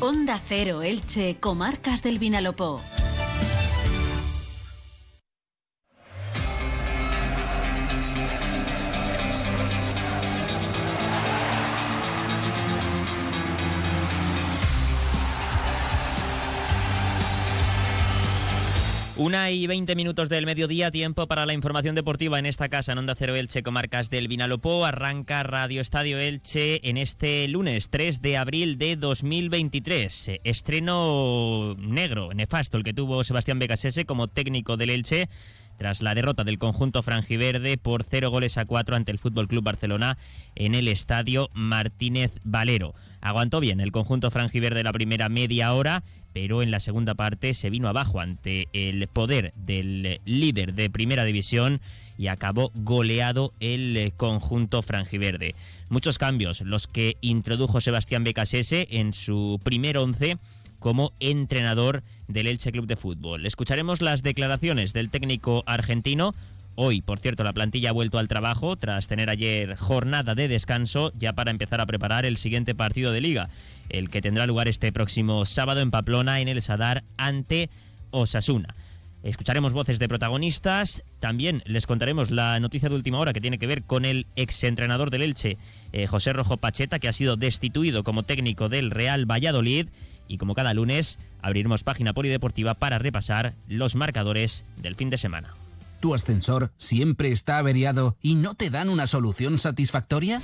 Onda Cero Elche, Comarcas del Vinalopó. Una y veinte minutos del mediodía, tiempo para la información deportiva en esta casa, en Onda Cero Elche, comarcas del Vinalopó. Arranca Radio Estadio Elche en este lunes 3 de abril de 2023. Estreno negro, nefasto, el que tuvo Sebastián Becasese como técnico del Elche tras la derrota del conjunto franjiverde por cero goles a cuatro ante el Fútbol Club Barcelona en el estadio Martínez Valero. Aguantó bien el conjunto franjiverde la primera media hora pero en la segunda parte se vino abajo ante el poder del líder de primera división y acabó goleado el conjunto franjiverde. Muchos cambios los que introdujo Sebastián Becasese en su primer once como entrenador del Elche Club de Fútbol. Escucharemos las declaraciones del técnico argentino Hoy, por cierto, la plantilla ha vuelto al trabajo tras tener ayer jornada de descanso ya para empezar a preparar el siguiente partido de liga, el que tendrá lugar este próximo sábado en Pamplona en el Sadar ante Osasuna. Escucharemos voces de protagonistas, también les contaremos la noticia de última hora que tiene que ver con el exentrenador del Elche, eh, José Rojo Pacheta, que ha sido destituido como técnico del Real Valladolid. Y como cada lunes, abriremos página polideportiva para repasar los marcadores del fin de semana. ¿Tu ascensor siempre está averiado y no te dan una solución satisfactoria?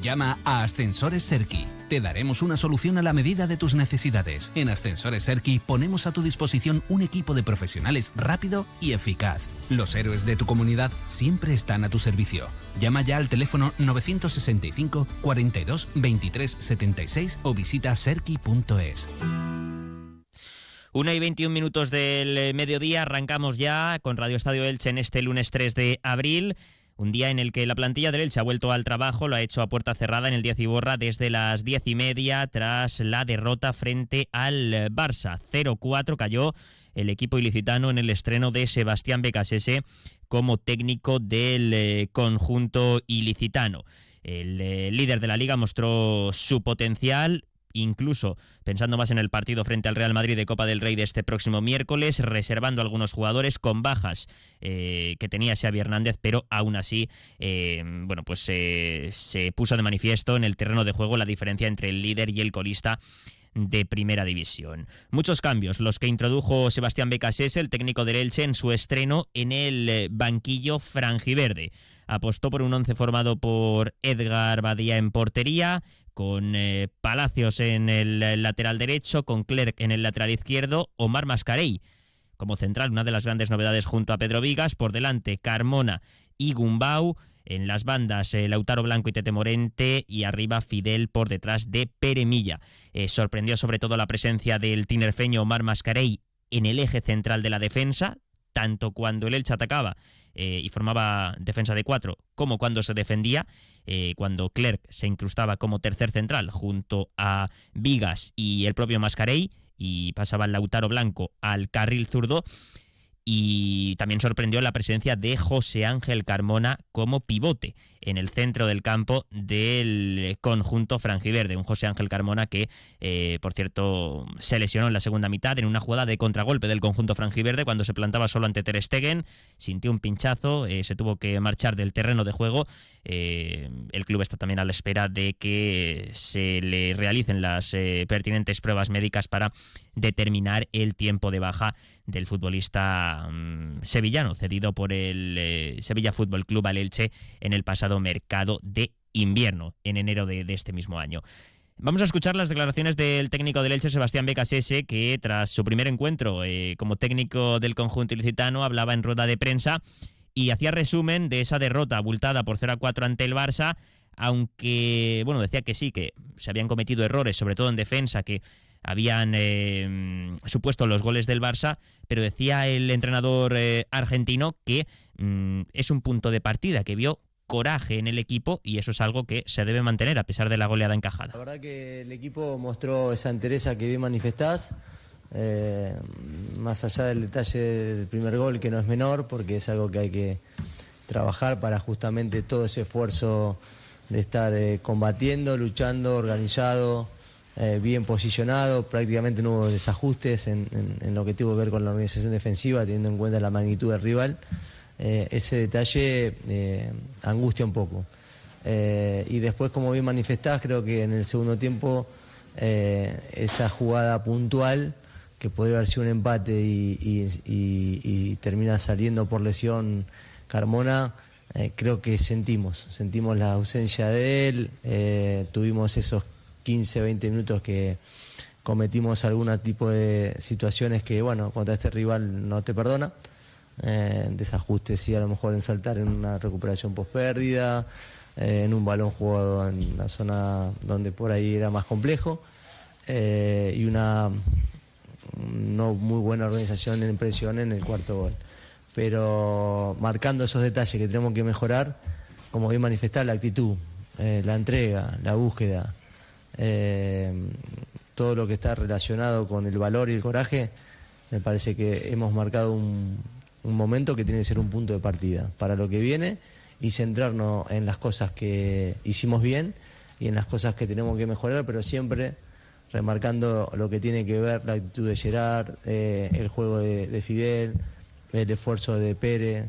Llama a Ascensores Serki. Te daremos una solución a la medida de tus necesidades. En Ascensores Serki ponemos a tu disposición un equipo de profesionales rápido y eficaz. Los héroes de tu comunidad siempre están a tu servicio. Llama ya al teléfono 965 42 23 76 o visita serki.es. Una y 21 minutos del eh, mediodía, arrancamos ya con Radio Estadio Elche en este lunes 3 de abril. Un día en el que la plantilla del Elche ha vuelto al trabajo, lo ha hecho a puerta cerrada en el 10 y borra desde las 10 y media tras la derrota frente al Barça. 0-4 cayó el equipo ilicitano en el estreno de Sebastián Becasese como técnico del eh, conjunto ilicitano. El eh, líder de la liga mostró su potencial, incluso pensando más en el partido frente al Real Madrid de Copa del Rey de este próximo miércoles, reservando algunos jugadores con bajas eh, que tenía Xavi Hernández, pero aún así, eh, bueno, pues se puso de manifiesto en el terreno de juego la diferencia entre el líder y el colista de Primera División. Muchos cambios, los que introdujo Sebastián Becasés, el técnico del Elche, en su estreno en el eh, banquillo franjiverde. Apostó por un once formado por Edgar Badía en portería, con eh, Palacios en el lateral derecho, con Clerc en el lateral izquierdo, Omar Mascarey como central, una de las grandes novedades junto a Pedro Vigas, por delante Carmona y Gumbau, en las bandas eh, Lautaro Blanco y Tete Morente y arriba Fidel por detrás de Peremilla. Eh, sorprendió sobre todo la presencia del tinerfeño Omar Mascarey en el eje central de la defensa, tanto cuando el Elche atacaba eh, y formaba defensa de cuatro, como cuando se defendía, eh, cuando Clerc se incrustaba como tercer central junto a Vigas y el propio Mascarey, y pasaba el Lautaro Blanco al carril zurdo. Y también sorprendió la presencia de José Ángel Carmona como pivote en el centro del campo del conjunto franjiverde. Un José Ángel Carmona que, eh, por cierto, se lesionó en la segunda mitad en una jugada de contragolpe del conjunto franjiverde cuando se plantaba solo ante Ter Stegen, sintió un pinchazo, eh, se tuvo que marchar del terreno de juego. Eh, el club está también a la espera de que se le realicen las pertinentes pruebas médicas para determinar el tiempo de baja del futbolista mm, sevillano, cedido por el eh, Sevilla Fútbol Club al Elche en el pasado mercado de invierno, en enero de, este mismo año. Vamos a escuchar las declaraciones del técnico del Elche, Sebastián Becasese, que tras su primer encuentro eh, como técnico del conjunto ilicitano hablaba en rueda de prensa y hacía resumen de esa derrota abultada por 0 a 4 ante el Barça, aunque, bueno, decía que sí, que se habían cometido errores, sobre todo en defensa, que habían eh, supuesto los goles del Barça, pero decía el entrenador eh, argentino que mm, es un punto de partida, que vio coraje en el equipo y eso es algo que se debe mantener a pesar de la goleada encajada. La verdad que el equipo mostró esa entereza que bien manifestás, eh, más allá del detalle del primer gol que no es menor porque es algo que hay que trabajar para justamente todo ese esfuerzo de estar combatiendo, luchando, organizado, eh, bien posicionado, prácticamente no hubo desajustes en, lo que tuvo que ver con la organización defensiva, teniendo en cuenta la magnitud del rival. Eh, ese detalle eh, angustia un poco. y después, como bien manifestás, creo que en el segundo tiempo esa jugada puntual, que podría haber sido un empate y, termina saliendo por lesión Carmona, creo que sentimos, sentimos la ausencia de él, tuvimos esos 15, 20 minutos que cometimos algún tipo de situaciones que, bueno, contra este rival no te perdona. Eh, desajustes y a lo mejor en saltar en una recuperación post pérdida, eh, en un balón jugado en la zona donde por ahí era más complejo eh, y una no muy buena organización en presión en el cuarto gol. Pero marcando esos detalles que tenemos que mejorar, como bien manifestar la actitud, la entrega, la búsqueda, eh, todo lo que está relacionado con el valor y el coraje, me parece que hemos marcado un, momento que tiene que ser un punto de partida para lo que viene y centrarnos en las cosas que hicimos bien y en las cosas que tenemos que mejorar, pero siempre remarcando lo que tiene que ver la actitud de Gerard, eh, el juego de, Fidel, el esfuerzo de Pérez,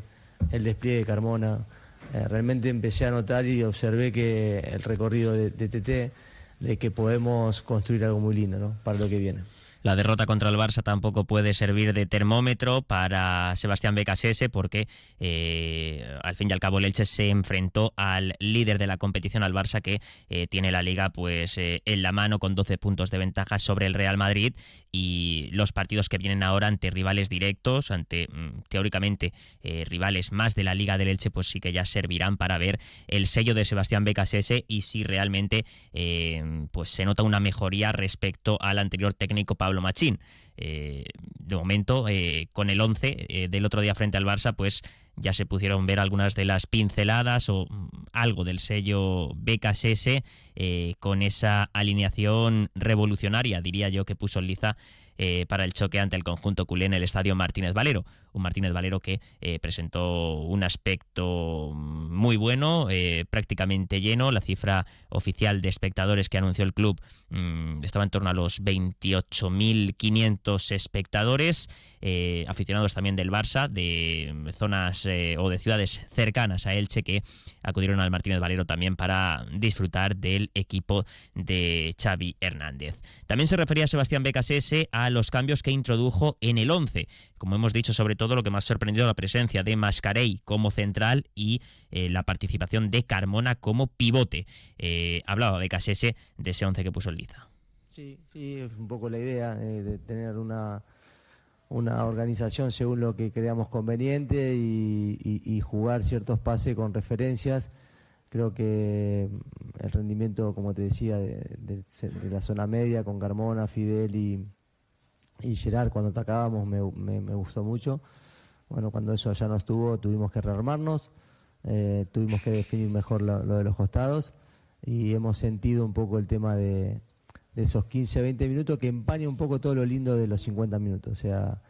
el despliegue de Carmona. Eh, realmente empecé a notar y observé que el recorrido de, de TT de que podemos construir algo muy lindo ¿no? para lo que viene. La derrota contra el Barça tampoco puede servir de termómetro para Sebastián Becasese porque eh, al fin y al cabo el Elche se enfrentó al líder de la competición, al Barça, que eh, tiene la liga pues eh, en la mano con 12 puntos de ventaja sobre el Real Madrid. Y los partidos que vienen ahora ante rivales directos, ante mm, teóricamente rivales más de la liga del Elche, pues sí que ya servirán para ver el sello de Sebastián Becasese y si realmente pues se nota una mejoría respecto al anterior técnico Pablo Machín. Eh, de momento, eh, con el 11 eh, del otro día frente al Barça, pues ya se pudieron ver algunas de las pinceladas o mm, algo del sello BKSS con esa alineación revolucionaria, diría yo, que puso Liza para el choque ante el conjunto culé en el estadio Martínez Valero un Martínez Valero que eh, presentó un aspecto muy bueno, eh, prácticamente lleno. La cifra oficial de espectadores que anunció el club mm, estaba en torno a los 28.500 espectadores, eh, aficionados también del Barça, de zonas o de ciudades cercanas a Elche que acudieron al Martínez Valero también para disfrutar del equipo de Xavi Hernández. También se refería Sebastián Becasese a los cambios que introdujo en el 11. Como hemos dicho, sobre todo lo que más sorprendió la presencia de Mascarey como central y eh, la participación de Carmona como pivote. Eh, hablaba de Casese de ese once que puso el Liza. Sí, sí, es un poco la idea eh, de tener una, una organización según lo que creamos conveniente y, jugar ciertos pases con referencias. Creo que el rendimiento, como te decía, de la zona media con Carmona, Fidel y, y Gerard cuando atacábamos me, me, gustó mucho. Bueno, cuando eso ya no estuvo tuvimos que rearmarnos, eh, tuvimos que definir mejor lo, de los costados y hemos sentido un poco el tema de, esos 15, 20 minutos que empaña un poco todo lo lindo de los 50 minutos. O sea,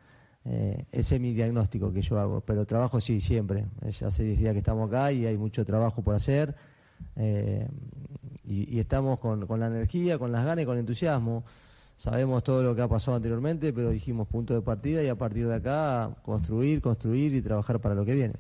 eh, ese es mi diagnóstico que yo hago, pero trabajo sí, siempre. hace 10 días que estamos acá y hay mucho trabajo por hacer. Eh, y, y, estamos con, con la energía, con las ganas y con entusiasmo. Sabemos todo lo que ha pasado anteriormente, pero dijimos punto de partida y a partir de acá construir, construir y trabajar para lo que viene.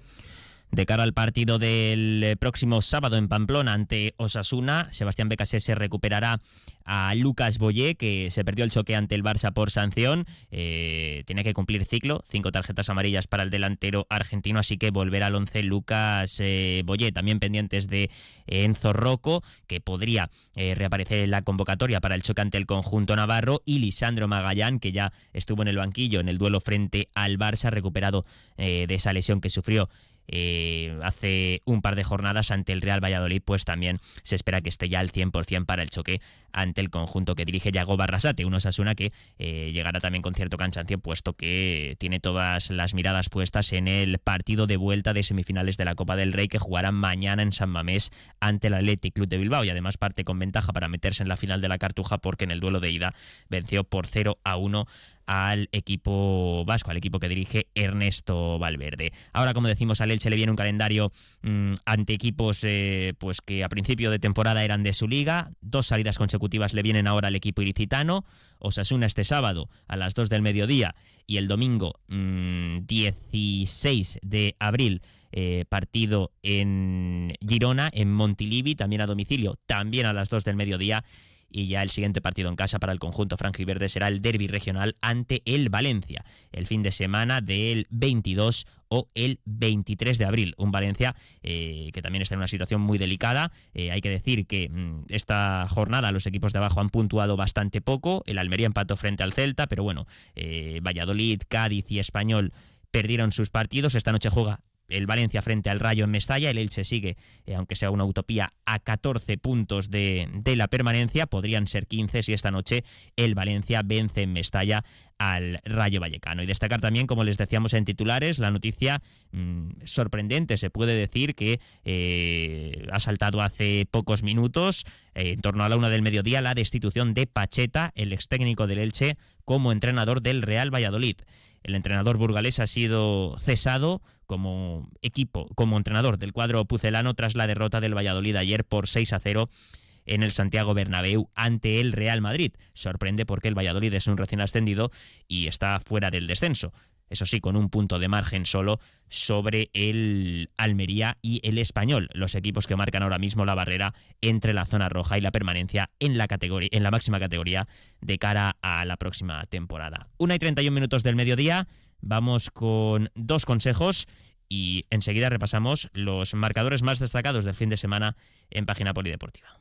De cara al partido del eh, próximo sábado en Pamplona ante Osasuna, Sebastián se recuperará a Lucas Boyé, que se perdió el choque ante el Barça por sanción. Eh, tiene que cumplir ciclo, cinco tarjetas amarillas para el delantero argentino, así que volverá al once Lucas eh, Boyé. También pendientes de Enzo Rocco, que podría reaparecer en la convocatoria para el choque ante el conjunto navarro, y Lisandro Magallán, que ya estuvo en el banquillo en el duelo frente al Barça, recuperado de esa lesión que sufrió eh, hace un par de jornadas ante el Real Valladolid, pues también se espera que esté ya al 100% para el choque ante el conjunto que dirige Yago Barrasate, un Osasuna que eh, llegará también con cierto cansancio, puesto que tiene todas las miradas puestas en el partido de vuelta de semifinales de la Copa del Rey que jugarán mañana en San Mamés ante el Athletic Club de Bilbao. Y además parte con ventaja para meterse en la final de la Cartuja porque en el duelo de ida venció por 0 a 1 al equipo vasco, al equipo que dirige Ernesto Valverde. Ahora, como decimos, al Elche le viene un calendario mm, ante equipos eh, pues que a principio de temporada eran de su liga. Dos salidas consecutivas le vienen ahora al equipo ilicitano. Osasuna este sábado a las 2 del mediodía y el domingo 16 mm, de abril. Eh, partido en Girona, en Montilivi, también a domicilio, también a las 2 del mediodía y ya el siguiente partido en casa para el conjunto franjiverde será el derby regional ante el Valencia, el fin de semana del 22 o el 23 de abril. Un Valencia eh, que también está en una situación muy delicada. Eh, hay que decir que mm, esta jornada los equipos de abajo han puntuado bastante poco. El Almería empató frente al Celta, pero bueno, eh, Valladolid, Cádiz y Español perdieron sus partidos. Esta noche juega el Valencia frente al Rayo en Mestalla, el Elche sigue, eh, aunque sea una utopía, a 14 puntos de, la permanencia, podrían ser 15 si esta noche el Valencia vence en Mestalla al Rayo Vallecano. Y destacar también, como les decíamos en titulares, la noticia mm, sorprendente, se puede decir que eh, ha saltado hace pocos minutos, eh, en torno a la una del mediodía, la destitución de Pacheta, el ex técnico del Elche, como entrenador del Real Valladolid. El entrenador burgalés ha sido cesado como equipo, como entrenador del cuadro pucelano tras la derrota del Valladolid ayer por 6 a 0 en el Santiago Bernabéu ante el Real Madrid. Sorprende porque el Valladolid es un recién ascendido y está fuera del descenso. Eso sí, con un punto de margen solo sobre el Almería y el Español, los equipos que marcan ahora mismo la barrera entre la zona roja y la permanencia en la categoría, en la máxima categoría de cara a la próxima temporada. Una y 31 minutos del mediodía. Vamos con dos consejos y enseguida repasamos los marcadores más destacados del fin de semana en página polideportiva.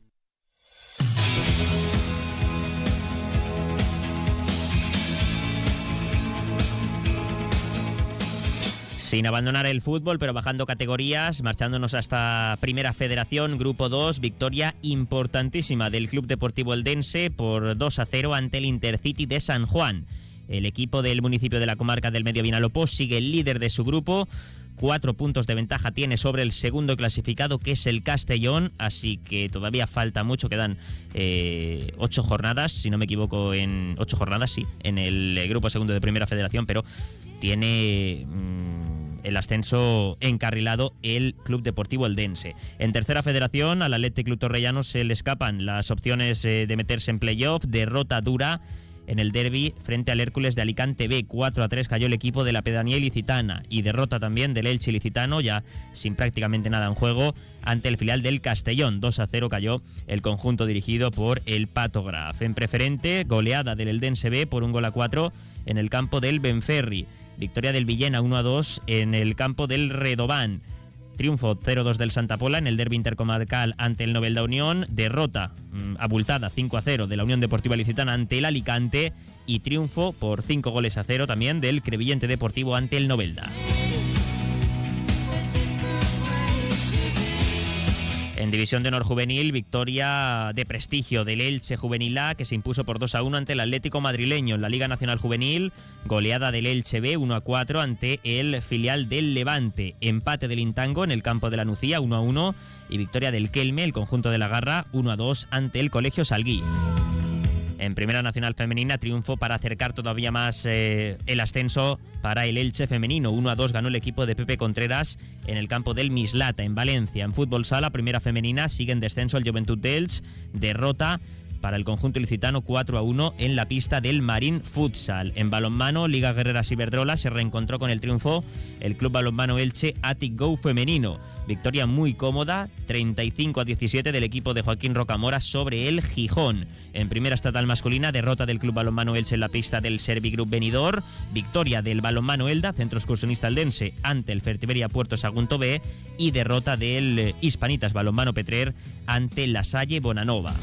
Sin abandonar el fútbol, pero bajando categorías, marchándonos hasta Primera Federación, Grupo 2, victoria importantísima del Club Deportivo Eldense por 2 a 0 ante el Intercity de San Juan. El equipo del municipio de la comarca del Medio Vinalopó sigue el líder de su grupo. Cuatro puntos de ventaja tiene sobre el segundo clasificado, que es el Castellón, así que todavía falta mucho, quedan eh, ocho jornadas, si no me equivoco, en ocho jornadas, sí, en el grupo segundo de Primera Federación, pero tiene... Mm, el ascenso encarrilado el Club Deportivo Eldense. En tercera federación, al Athletic Club Torrellano se le escapan las opciones eh, de meterse en playoff, derrota dura en el derby frente al Hércules de Alicante B. 4 a 3 cayó el equipo de la Pedanía Ilicitana y derrota también del Elche Ilicitano, ya sin prácticamente nada en juego, ante el filial del Castellón. 2 a 0 cayó el conjunto dirigido por el Pato Graf. En preferente, goleada del Eldense B por un gol a 4 en el campo del Benferri. Victoria del Villena 1 a 2 en el campo del Redobán. Triunfo 0-2 del Santa Pola en el derby intercomarcal ante el Novelda Unión. Derrota mm, abultada 5 0 de la Unión Deportiva Licitana ante el Alicante. Y triunfo por 5 goles a 0 también del Crevillente Deportivo ante el Novelda. En División de Honor Juvenil, victoria de prestigio del Elche Juvenil A, que se impuso por 2 a 1 ante el Atlético Madrileño. En la Liga Nacional Juvenil, goleada del Elche B 1 a 4 ante el filial del Levante. Empate del Intango en el campo de la Nucía 1 a 1 y victoria del Kelme, el conjunto de la Garra 1 a 2 ante el Colegio Salguí. En Primera Nacional Femenina, triunfo para acercar todavía más eh, el ascenso para el Elche femenino. 1 a 2 ganó el equipo de Pepe Contreras en el campo del Mislata, en Valencia. En fútbol sala, Primera Femenina, sigue en descenso el Juventud de Elche. Derrota para el conjunto ilicitano 4 a 1 en la pista del Marín Futsal. En balonmano, Liga Guerreras Iberdrola se reencontró con el triunfo el Club Balonmano Elche Atic Go femenino. Victoria muy cómoda, 35 a 17 del equipo de Joaquín Rocamora sobre el Gijón. En primera estatal masculina, derrota del Club Balonmano Elche en la pista del Servigroup Benidorm, victoria del Balonmano Elda, centro excursionista aldense, ante el Fertiberia Puerto Sagunto B y derrota del Hispanitas Balonmano Petrer ante la Salle Bonanova.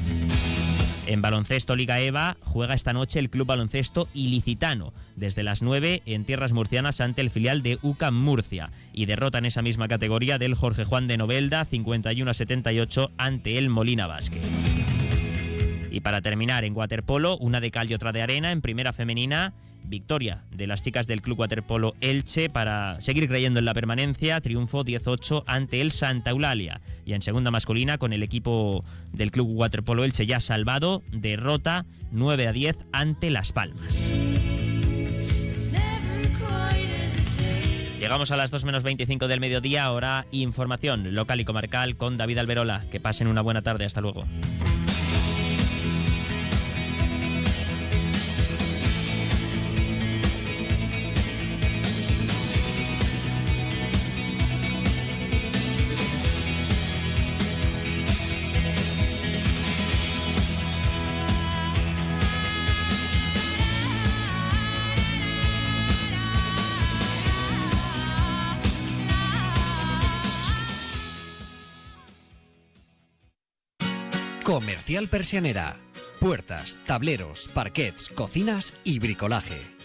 En baloncesto Liga EVA juega esta noche el Club Baloncesto Ilicitano, desde las 9 en tierras murcianas ante el filial de UCAM Murcia, y derrota en esa misma categoría del Jorge Juan de Novelda 51 a 78 ante el Molina Basque. Y para terminar, en waterpolo, una de cal y otra de arena, en primera femenina, victoria de las chicas del Club Waterpolo Elche para seguir creyendo en la permanencia, triunfo 18 ante el Santa Eulalia. Y en segunda masculina, con el equipo del Club Waterpolo Elche ya salvado, derrota 9 a 10 ante Las Palmas. Llegamos a las 2 menos 25 del mediodía, ahora información local y comarcal con David Alberola. Que pasen una buena tarde, hasta luego. Persianera. Puertas, tableros, parquets, cocinas y bricolaje